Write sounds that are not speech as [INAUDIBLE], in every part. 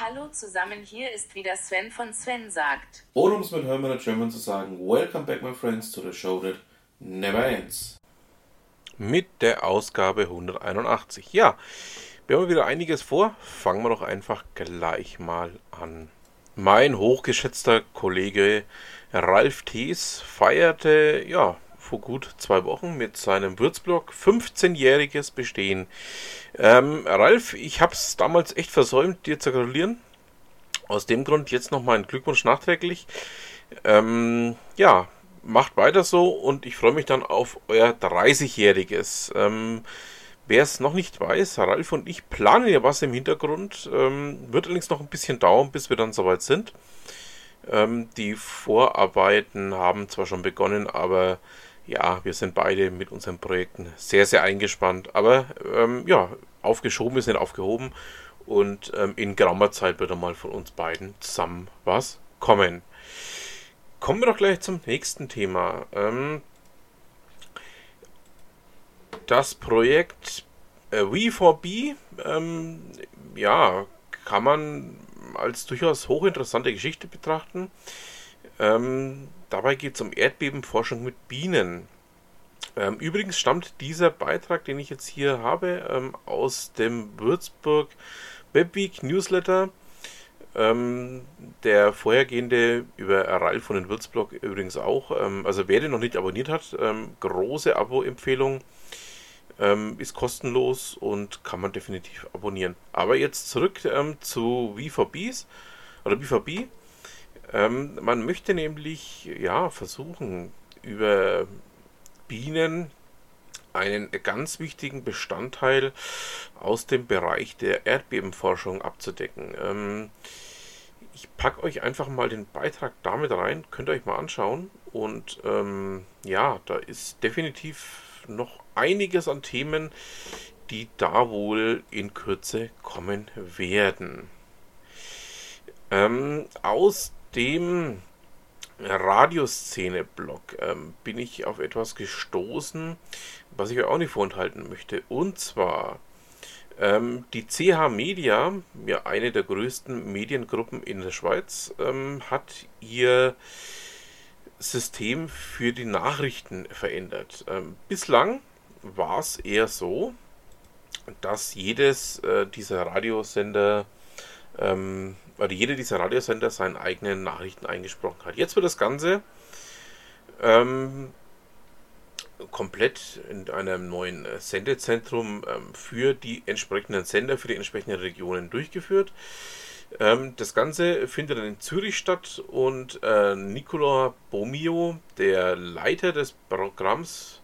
Hallo zusammen, hier ist wieder Sven von Sven sagt. Oder um es mit Hermann German zu sagen, Welcome back my friends to the show that never ends. Mit der Ausgabe 181. Ja, wir haben wieder einiges vor. Fangen wir doch einfach gleich mal an. Mein hochgeschätzter Kollege Ralf Thees feierte, ja, vor gut zwei Wochen mit seinem Würzblog 15-jähriges Bestehen. Ähm, Ralf, ich habe es damals echt versäumt, dir zu gratulieren. Aus dem Grund jetzt noch mein Glückwunsch nachträglich. Ähm, ja, macht weiter so und ich freue mich dann auf euer 30-jähriges. Ähm, Wer es noch nicht weiß, Ralf und ich planen ja was im Hintergrund. Ähm, wird allerdings noch ein bisschen dauern, bis wir dann soweit sind. Ähm, die Vorarbeiten haben zwar schon begonnen, aber ja, wir sind beide mit unseren Projekten sehr, sehr eingespannt. Aber ähm, ja, aufgeschoben ist nicht aufgehoben. Und ähm, in geraumer Zeit wird einmal von uns beiden zusammen was kommen. Kommen wir doch gleich zum nächsten Thema. Ähm, das Projekt äh, We4B, ähm, ja, kann man als durchaus hochinteressante Geschichte betrachten. Ähm, dabei geht es um Erdbebenforschung mit Bienen. Ähm, übrigens stammt dieser Beitrag, den ich jetzt hier habe, ähm, aus dem Würzburg Webweek Newsletter. Ähm, der vorhergehende über Ralf von den Würzblog übrigens auch. Ähm, also wer den noch nicht abonniert hat, ähm, große Abo-Empfehlung. Ist kostenlos und kann man definitiv abonnieren. Aber jetzt zurück zu V4Bs oder V4B. Ähm, man möchte nämlich ja versuchen, über Bienen einen ganz wichtigen Bestandteil aus dem Bereich der Erdbebenforschung abzudecken. Ähm, ich packe euch einfach mal den Beitrag damit rein, könnt ihr euch mal anschauen. Und ähm, ja, da ist definitiv noch einiges an Themen, die da wohl in Kürze kommen werden. Ähm, aus dem Radioszene-Blog ähm, bin ich auf etwas gestoßen, was ich euch auch nicht vorenthalten möchte. Und zwar ähm, die CH Media, ja eine der größten Mediengruppen in der Schweiz, ähm, hat ihr System für die Nachrichten verändert. Ähm, bislang war es eher so, dass jedes äh, dieser Radiosender oder jeder dieser Radiosender seinen eigenen Nachrichten eingesprochen hat. Jetzt wird das Ganze ähm, komplett in einem neuen äh, Sendezentrum ähm, für die entsprechenden Sender, für die entsprechenden Regionen durchgeführt. Ähm, das Ganze findet dann in Zürich statt und äh, Nicola Bomio, der Leiter des Programms,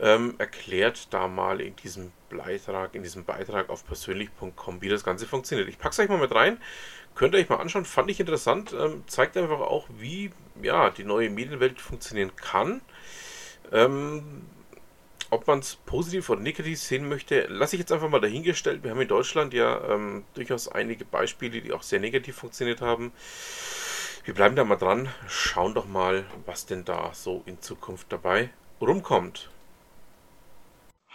ähm, erklärt da mal in diesem Beitrag, in diesem Beitrag auf persönlich.com, wie das Ganze funktioniert. Ich packe es euch mal mit rein. Könnt ihr euch mal anschauen, fand ich interessant. Ähm, zeigt einfach auch, wie ja, die neue Medienwelt funktionieren kann. Ähm, ob man es positiv oder negativ sehen möchte, lasse ich jetzt einfach mal dahingestellt. Wir haben in Deutschland ja ähm, durchaus einige Beispiele, die auch sehr negativ funktioniert haben. Wir bleiben da mal dran, schauen doch mal, was denn da so in Zukunft dabei rumkommt.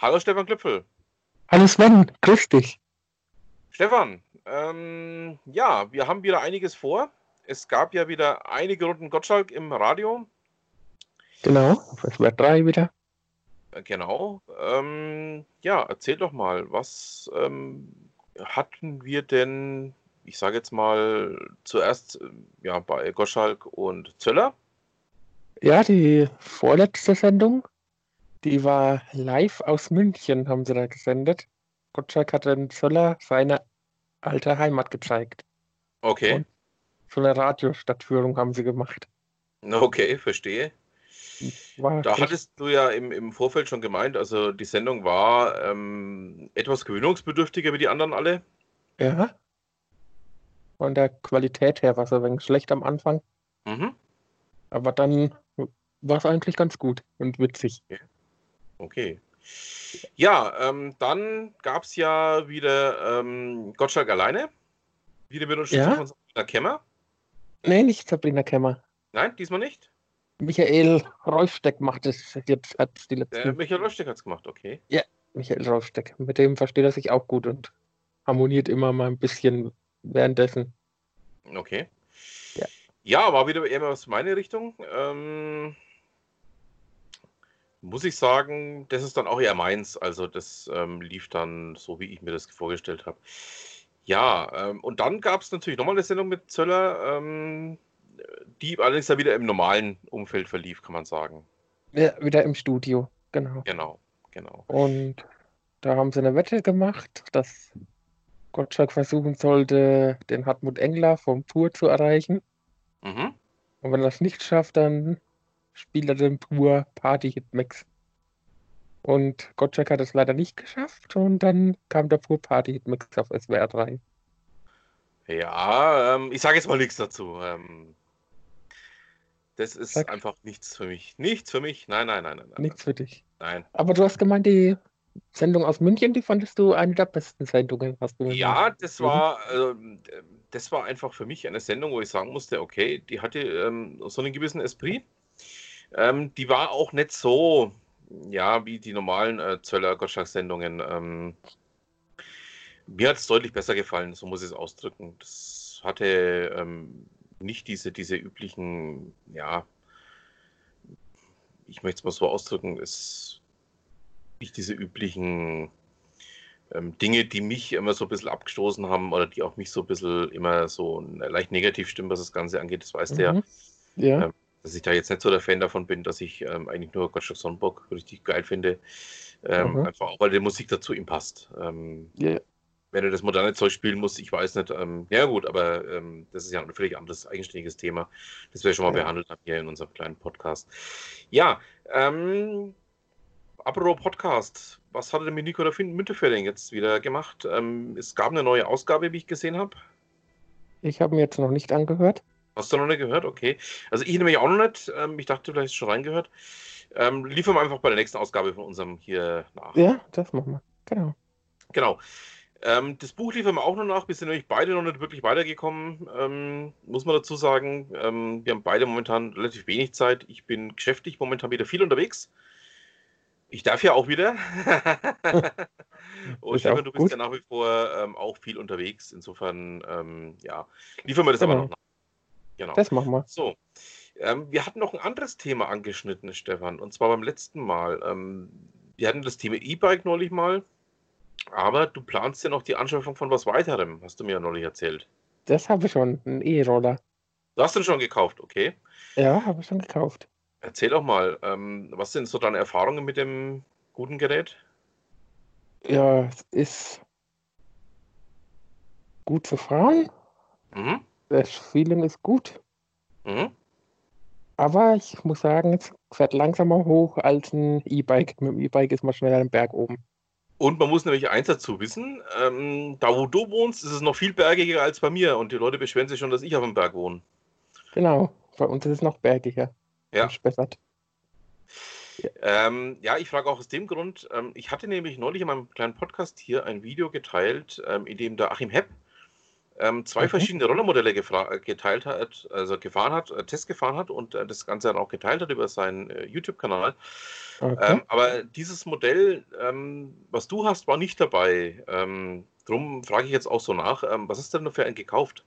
Hallo Stefan Klüpfel. Hallo Sven, grüß dich. Stefan, ähm, ja, wir haben wieder einiges vor. Es gab ja wieder einige Runden Gottschalk im Radio. Genau, auf SWR 3 wieder. Äh, genau. Ähm, ja, erzähl doch mal, was ähm, hatten wir denn, ich sage jetzt mal, zuerst äh, ja, bei Gottschalk und Zöller? Ja, die vorletzte Sendung die war live aus München, haben sie da gesendet. Gottschalk hat den Zöller seine alte Heimat gezeigt. Okay. Und so eine Radiostadtführung haben sie gemacht. Okay, verstehe. War da hattest du ja im, im Vorfeld schon gemeint, also die Sendung war ähm, etwas gewöhnungsbedürftiger wie die anderen alle. Ja. Von der Qualität her war es ein wenig schlecht am Anfang. Mhm. Aber dann war es eigentlich ganz gut und witzig. Okay. Okay. Ja, ähm, dann gab es ja wieder ähm, Gottschalk alleine. Wieder mit Unterstützung ja? von Sabrina Kemmer. Nee, nicht Sabrina Kemmer. Nein, diesmal nicht? Michael Reufsteck macht es jetzt, hat die letzten... Der Michael Reufsteck hat es gemacht, okay. Ja, Michael Reufsteck. Mit dem versteht er sich auch gut und harmoniert immer mal ein bisschen währenddessen. Okay. Ja. Ja, war wieder eher aus meine Richtung. Ähm, muss ich sagen, das ist dann auch eher meins. Also das ähm, lief dann so, wie ich mir das vorgestellt habe. Ja, ähm, und dann gab es natürlich nochmal eine Sendung mit Zöller, ähm, die allerdings ja wieder im normalen Umfeld verlief, kann man sagen. Ja, wieder im Studio, genau. Genau, genau. Und da haben sie eine Wette gemacht, dass Gottschalk versuchen sollte, den Hartmut Engler vom Pur zu erreichen. Mhm. Und wenn er es nicht schafft, dann spielt er den Pur Party-Hitmix. Und Gottschalk hat es leider nicht geschafft und dann kam der Pur Party-Hitmix auf SWR 3. Ja, ähm, ich sage jetzt mal nichts dazu. Ähm, das ist Sag. einfach nichts für mich. Nichts für mich. Nein, nein, nein, nein. nein. Nichts für dich. Nein. Aber du hast gemeint, die Sendung aus München, die fandest du eine der besten Sendungen, hast du gesagt. Ja, das war, ähm, das war einfach für mich eine Sendung, wo ich sagen musste, okay, die hatte ähm, so einen gewissen Esprit. Ähm, die war auch nicht so, ja, wie die normalen äh, Zöller Gottschalk-Sendungen. Ähm, mir hat es deutlich besser gefallen, so muss ich es ausdrücken. Das hatte ähm, nicht diese, diese üblichen, ja, ich möchte es mal so ausdrücken, es nicht diese üblichen ähm, Dinge, die mich immer so ein bisschen abgestoßen haben oder die auch mich so ein bisschen immer so leicht negativ stimmen, was das Ganze angeht. Das weißt du ja, Mhm. Ja, Ähm, dass ich da jetzt nicht so der Fan davon bin, dass ich ähm, eigentlich nur Gottschalk Sonnenbock richtig geil finde. Ähm, Mhm. Einfach auch, weil die Musik dazu ihm passt. Ähm, ja, wenn er das moderne Zeug spielen muss, ich weiß nicht. Ähm, ja gut, aber ähm, das ist ja ein völlig anderes, eigenständiges Thema, das wir schon mal Ja. behandelt haben hier in unserem kleinen Podcast. Ja, ähm, apropos Podcast, was hatte denn mit Nico der Fin- Müntefering jetzt wieder gemacht? Ähm, es gab eine neue Ausgabe, wie ich gesehen habe. ich habe mir jetzt noch nicht angehört. Hast du noch nicht gehört? Okay. Also ich nämlich auch noch nicht. Ähm, ich dachte, vielleicht hast du schon reingehört. Ähm, liefern wir einfach bei der nächsten Ausgabe von unserem hier nach. Ja, das machen wir. Genau. Genau. Ähm, das Buch liefern wir auch noch nach. Wir sind nämlich beide noch nicht wirklich weitergekommen, ähm, muss man dazu sagen. Ähm, wir haben beide momentan relativ wenig Zeit. Ich bin geschäftlich momentan wieder viel unterwegs. Ich darf ja auch wieder. [LAUGHS] Und Ist Stefan, du bist gut. ja nach wie vor ähm, auch viel unterwegs. Insofern, ähm, ja, liefern wir das aber Genau. noch nach. Genau. Das machen wir. So, ähm, wir hatten noch ein anderes Thema angeschnitten, Stefan, und zwar beim letzten Mal. Ähm, wir hatten das Thema E-Bike neulich mal, aber du planst ja noch die Anschaffung von was weiterem, hast du mir ja neulich erzählt. Das habe ich schon. Ein E-Roller. Du hast den schon gekauft, okay. Ja, habe ich schon gekauft. Erzähl doch mal, ähm, was sind so deine Erfahrungen mit dem guten Gerät? Ja, es ist gut zu fahren. Mhm. Das Feeling ist gut. Mhm. Aber ich muss sagen, es fährt langsamer hoch als ein E-Bike. Mit dem E-Bike ist man schneller am Berg oben. Und man muss nämlich eins dazu wissen, ähm, da wo du wohnst, ist es noch viel bergiger als bei mir und die Leute beschweren sich schon, dass ich auf dem Berg wohne. Genau. Bei uns ist es noch bergiger. Ja. Und Spessart. Ähm, ja, ich frage auch aus dem Grund, ähm, ich hatte nämlich neulich in meinem kleinen Podcast hier ein Video geteilt, ähm, in dem der Achim Hepp ähm, zwei Mhm. verschiedene Rollermodelle äh, geteilt hat, also gefahren hat, äh, Test gefahren hat und äh, das Ganze dann auch geteilt hat über seinen äh, YouTube-Kanal. Okay. Ähm, aber dieses Modell, ähm, was du hast, war nicht dabei. Ähm, drum frage ich jetzt auch so nach, ähm, was du denn für einen gekauft?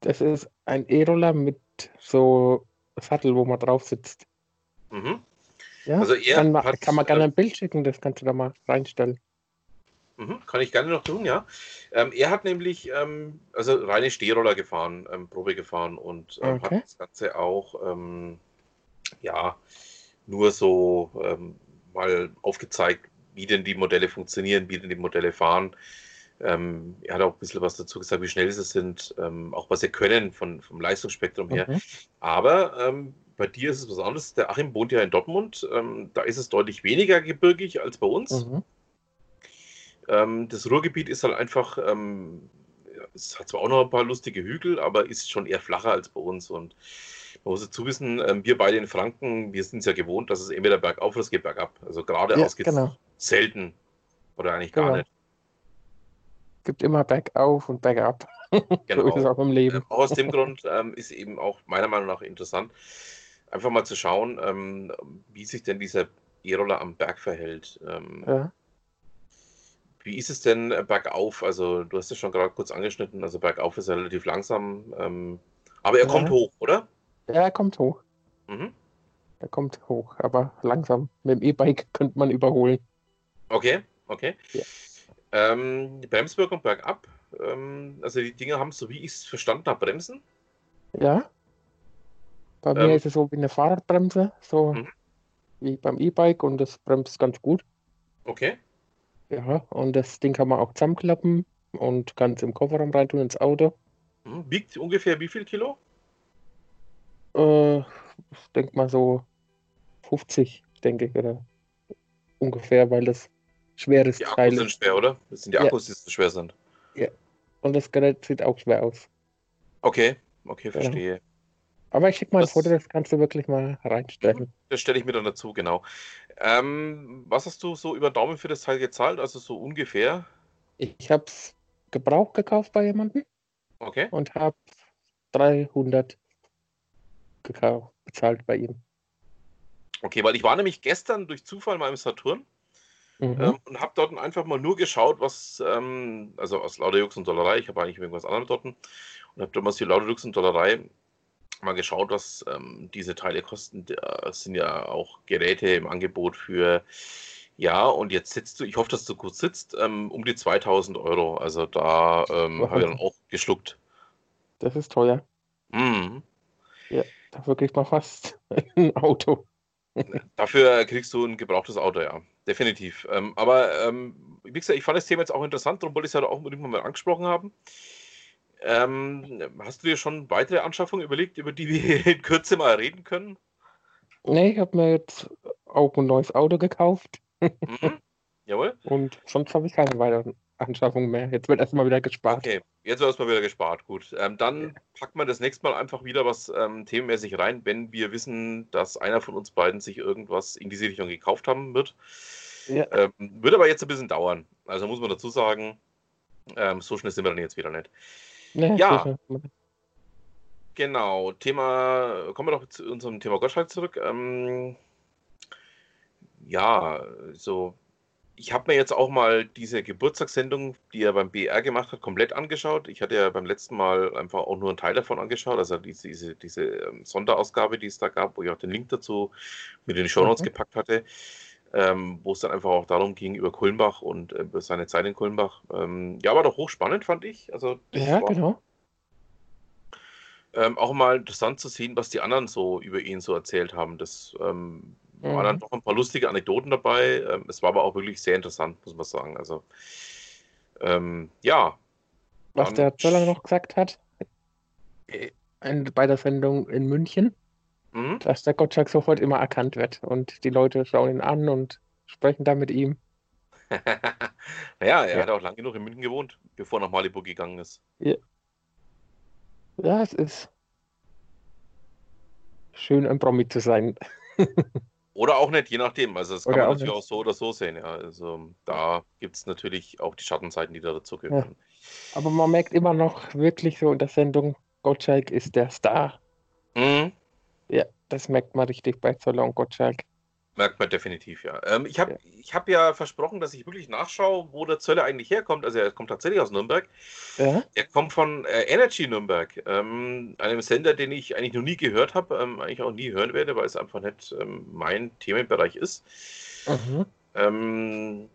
Das ist ein E-Roller mit so Sattel, wo man drauf sitzt. Mhm. Ja, Also er kann, man, kann man gerne äh, ein Bild schicken, das kannst du da mal reinstellen. Mhm, kann ich gerne noch tun, ja. Ähm, er hat nämlich ähm, also reine Stehroller gefahren, ähm, Probe gefahren und ähm, Okay. hat das Ganze auch ähm, ja nur so ähm, mal aufgezeigt, wie denn die Modelle funktionieren, wie denn die Modelle fahren. Ähm, er hat auch ein bisschen was dazu gesagt, wie schnell sie sind, ähm, auch was sie können von, vom Leistungsspektrum her. Mhm. Aber ähm, bei dir ist es was anderes. Der Achim wohnt ja in Dortmund. Ähm, da ist es deutlich weniger gebirgig als bei uns. Mhm. Ähm, das Ruhrgebiet ist halt einfach, ähm, es hat zwar auch noch ein paar lustige Hügel, aber ist schon eher flacher als bei uns. Und man muss dazu wissen, ähm, wir beide in Franken, wir sind es ja gewohnt, dass es entweder bergauf oder es geht bergab. Also geradeaus Ja, geht es genau. selten oder eigentlich gar Genau. nicht. Gibt immer bergauf und bergab. [LAUGHS] So ist es Genau. auch im Leben. Ähm, auch aus dem Grund ähm, ist eben auch meiner Meinung nach interessant, einfach mal zu schauen, ähm, wie sich denn dieser E-Roller am Berg verhält. Ähm, Ja. Wie ist es denn äh, bergauf? Also, du hast es schon gerade kurz angeschnitten. Also, bergauf ist er relativ langsam. Ähm, aber er Ja. kommt hoch, oder? Ja, er kommt hoch. Mhm. Er kommt hoch, aber langsam. Mit dem E-Bike [LAUGHS] könnte man überholen. Okay, okay. Ja. Ähm, die Bremswirkung bergab. Ähm, also, die Dinger haben, so wie ich es verstanden habe, Bremsen. Ja. Bei Ähm. mir ist es so wie eine Fahrradbremse, so Mhm. wie beim E-Bike und das bremst ganz gut. Okay. Ja, und das Ding kann man auch zusammenklappen und kann es im Kofferraum reintun ins Auto. Mhm. Wiegt ungefähr wie viel Kilo? Äh, ich denke mal so 50, denke ich, oder ungefähr, weil das schweres Die Teil Akkus sind ist. schwer, oder? Das sind die Ja. Akkus, die so schwer sind. Und das Gerät sieht auch schwer aus. Okay, okay, verstehe. Aber ich schicke mal ein Das- Foto, das kannst du wirklich mal reinstellen. Das stelle ich mir dann dazu, genau. Ähm, was hast du so über den Daumen für das Teil gezahlt? Also so ungefähr? Ich habe es gebraucht gekauft bei jemandem Okay. und habe 300 gekauft, bezahlt bei ihm. Okay, weil ich war nämlich gestern durch Zufall mal im Saturn Mhm. ähm, und habe dort einfach mal nur geschaut, was, ähm, also aus lauter Jux und Dollerei, ich habe eigentlich irgendwas anderes dort und habe damals die lauter Jux und Dollerei mal geschaut, was ähm, diese Teile kosten. Das sind ja auch Geräte im Angebot für, ja, und jetzt sitzt du, ich hoffe, dass du gut sitzt, ähm, um die 2000 Euro. Also da ähm, habe ich dann auch geschluckt. Das ist teuer. Mhm. Dafür kriegt man fast ein Auto. Dafür kriegst du ein gebrauchtes Auto, ja. Definitiv. Ähm, aber ähm, wie gesagt, ich fand das Thema jetzt auch interessant, darum wollte ich es ja auch unbedingt mal angesprochen haben. Ähm, hast du dir schon weitere Anschaffungen überlegt, über die wir [LAUGHS] in Kürze mal reden können? Nee, ich habe mir jetzt auch ein neues Auto gekauft Mhm. Jawohl. [LAUGHS] und sonst habe ich keine weiteren Anschaffungen mehr. Jetzt wird erstmal wieder gespart. Okay, jetzt wird erstmal wieder gespart. Gut. Ähm, dann packt man das nächste Mal einfach wieder was ähm, themenmäßig rein, wenn wir wissen, dass einer von uns beiden sich irgendwas in diese Richtung gekauft haben wird. Ja. Ähm, wird aber jetzt ein bisschen dauern. Also muss man dazu sagen, ähm, so schnell sind wir dann jetzt wieder nicht. Nee, Ja. Genau, Thema, kommen wir doch zu unserem Thema Gottschalk zurück. Ähm, ja, so, ich habe mir jetzt auch mal diese Geburtstagssendung, die er beim BR gemacht hat, komplett angeschaut. Ich hatte ja beim letzten Mal einfach auch nur einen Teil davon angeschaut, also diese, diese, diese ähm, Sonderausgabe, die es da gab, wo ich auch den Link dazu mit in die Shownotes Mhm. gepackt hatte, ähm, wo es dann einfach auch darum ging, über Kulmbach und äh, seine Zeit in Kulmbach. Ähm, ja, war doch hochspannend, fand ich. Also, Ja, war- genau. ähm, auch mal interessant zu sehen, was die anderen so über ihn so erzählt haben. Das ähm, waren dann Mhm. doch ein paar lustige Anekdoten dabei. Ähm, es war aber auch wirklich sehr interessant, muss man sagen. Also, ähm, ja. Was Dann- der Zöller noch gesagt hat, äh, in- bei der Sendung in München, Mhm. dass der Gottschalk sofort immer erkannt wird und die Leute schauen ihn an und sprechen da mit ihm. [LAUGHS] naja, er Ja. hat auch lang genug in München gewohnt, bevor er nach Malibu gegangen ist. Ja, es ist schön, ein Promi zu sein. [LAUGHS] Oder auch nicht, je nachdem. Also, das kann Oder man auch natürlich nicht. auch so oder so sehen. Ja. Also, da gibt es natürlich auch die Schattenseiten, die da dazugehören. Aber man merkt immer noch wirklich so in der Sendung, Gottschalk ist der Star. Mhm. Ja, das merkt man richtig bei Zoller und Gottschalk. Merkt man definitiv, ja. Ähm, ich habe Ja. ich hab ja versprochen, dass ich wirklich nachschaue, wo der Zöller eigentlich herkommt. Also er kommt tatsächlich aus Nürnberg. Ja, Er kommt von äh, Energy Nürnberg, ähm, einem Sender, den ich eigentlich noch nie gehört habe, ähm, eigentlich auch nie hören werde, weil es einfach nicht ähm, mein Themenbereich ist. mhm. Ähm,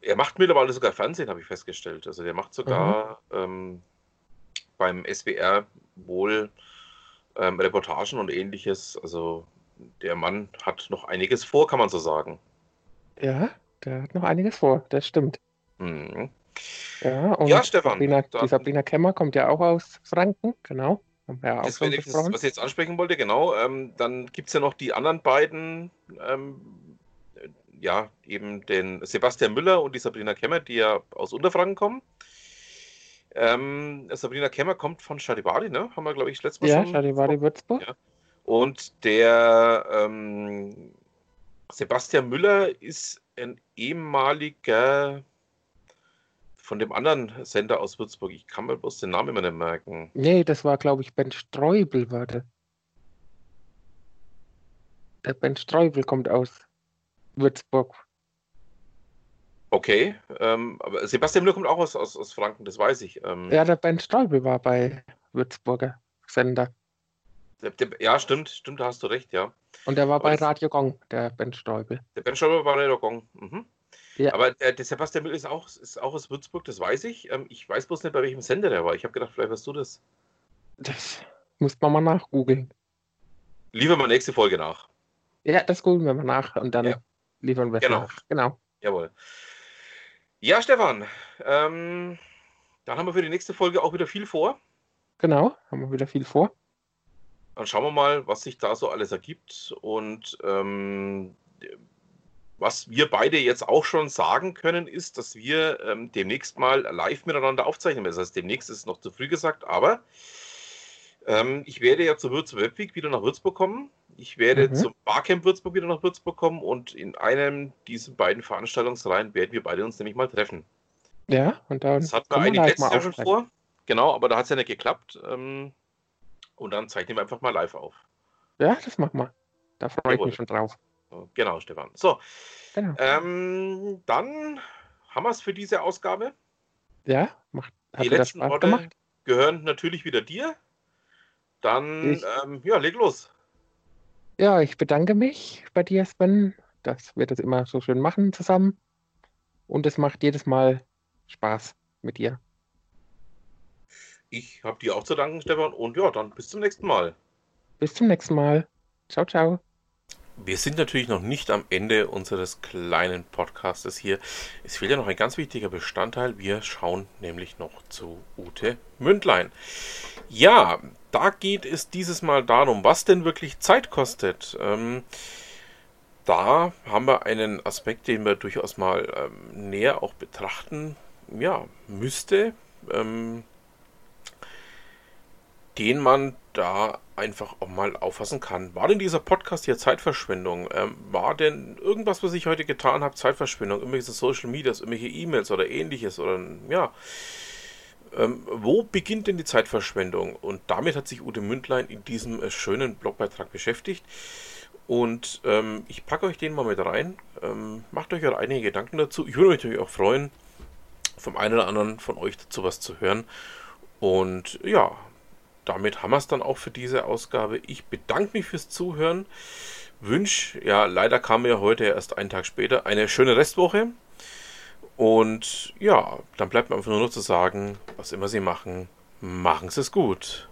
er macht mittlerweile sogar Fernsehen, habe ich festgestellt. Also der macht sogar ähm, beim SWR wohl ähm, Reportagen und ähnliches. Also der Mann hat noch einiges vor, kann man so sagen. ja, der hat noch einiges vor, das stimmt. Mhm. Ja, und Ja, Stefan, Sabrina, dann- die Sabrina Kemmer kommt ja auch aus Franken, genau. Ja Das wäre das, was ich jetzt ansprechen wollte, genau. Ähm, dann gibt es ja noch die anderen beiden, ähm, äh, ja, eben den Sebastian Müller und die Sabrina Kemmer, die ja aus Unterfranken kommen. Ähm, Sabrina Kemmer kommt von Charivari, ne? Haben wir, glaube ich, letztes Mal Ja, schon. Charivari Würzburg. Ja. Und der ähm, Sebastian Müller ist ein ehemaliger von dem anderen Sender aus Würzburg. Ich kann mir bloß den Namen immer nicht merken. Nee, das war, glaube ich, Ben Streubel, war der. Der Ben Streubel kommt aus Würzburg. Okay, ähm, aber Sebastian Müller kommt auch aus, aus, aus Franken, das weiß ich. Ähm, Ja, der Ben Stolbe war bei Würzburger Sender. der, der, ja, stimmt, stimmt, da hast du recht, ja. Und der war Aber bei Radio Gong, der Ben Stolbe. Der Ben Stolper war der Gong. Mhm. Ja. Aber der, der Sebastian Müller ist auch, ist auch aus Würzburg, das weiß ich. Ähm, ich weiß bloß nicht, bei welchem Sender der war. Ich habe gedacht, vielleicht weißt du das. Das muss man mal nachgoogeln. Liefern wir nächste Folge nach. Ja, das googeln wir mal nach und dann Ja. liefern wir es Genau. nach. Genau. Jawohl. Ja, Stefan, ähm, dann haben wir für die nächste Folge auch wieder viel vor. Genau, haben wir wieder viel vor. Dann schauen wir mal, was sich da so alles ergibt und ähm, was wir beide jetzt auch schon sagen können, ist, dass wir ähm, demnächst mal live miteinander aufzeichnen. Das heißt, demnächst ist noch zu früh gesagt, aber ähm, ich werde ja zur Würz Web Week wieder nach Würzburg kommen. Ich werde Mhm. zum Barcamp Würzburg wieder nach Würzburg kommen und in einem dieser beiden Veranstaltungsreihen werden wir beide uns nämlich mal treffen. Ja, und dann Das hatten wir eigentlich letztes Jahr schon vor. Genau, aber da hat es ja nicht geklappt. Ähm, und dann zeichnen wir einfach mal live auf. Ja, das machen wir. Da freue ich mich schon drauf. Genau, Stefan. So, Genau. ähm, dann haben wir es für diese Ausgabe. Ja, macht, hat Die letzten Worte gemacht. gehören natürlich wieder dir. Dann, ähm, ja, leg los. Ja, ich bedanke mich bei dir, Sven, dass wir das immer so schön machen zusammen. Und es macht jedes Mal Spaß mit dir. Ich habe dir auch zu danken, Stefan. Und ja, dann bis zum nächsten Mal. Bis zum nächsten Mal. Ciao, ciao. Wir sind natürlich noch nicht am Ende unseres kleinen Podcastes hier. Es fehlt ja noch ein ganz wichtiger Bestandteil. Wir schauen nämlich noch zu Ute Mündlein. Ja, da geht es dieses Mal darum, was denn wirklich Zeit kostet. Ähm, da haben wir einen Aspekt, den wir durchaus mal ähm, näher auch betrachten ja, müsste. Ähm, den man da einfach auch mal auffassen kann. War denn dieser Podcast hier Zeitverschwendung? Ähm, war denn irgendwas, was ich heute getan habe, Zeitverschwendung? Irgendwelche Social Medias, irgendwelche E-Mails oder ähnliches? Oder ja. Ähm, wo beginnt denn die Zeitverschwendung? Und damit hat sich Ute Mündlein in diesem äh, schönen Blogbeitrag beschäftigt. Und ähm, ich packe euch den mal mit rein. Ähm, macht euch eure eigenen Gedanken dazu. Ich würde mich natürlich auch freuen, vom einen oder anderen von euch dazu was zu hören. Und ja, damit haben wir es dann auch für diese Ausgabe. Ich bedanke mich fürs Zuhören. Wünsche, ja, leider kam mir heute erst einen Tag später, eine schöne Restwoche. Und ja, dann bleibt mir einfach nur noch zu sagen, was immer Sie machen, machen Sie es gut.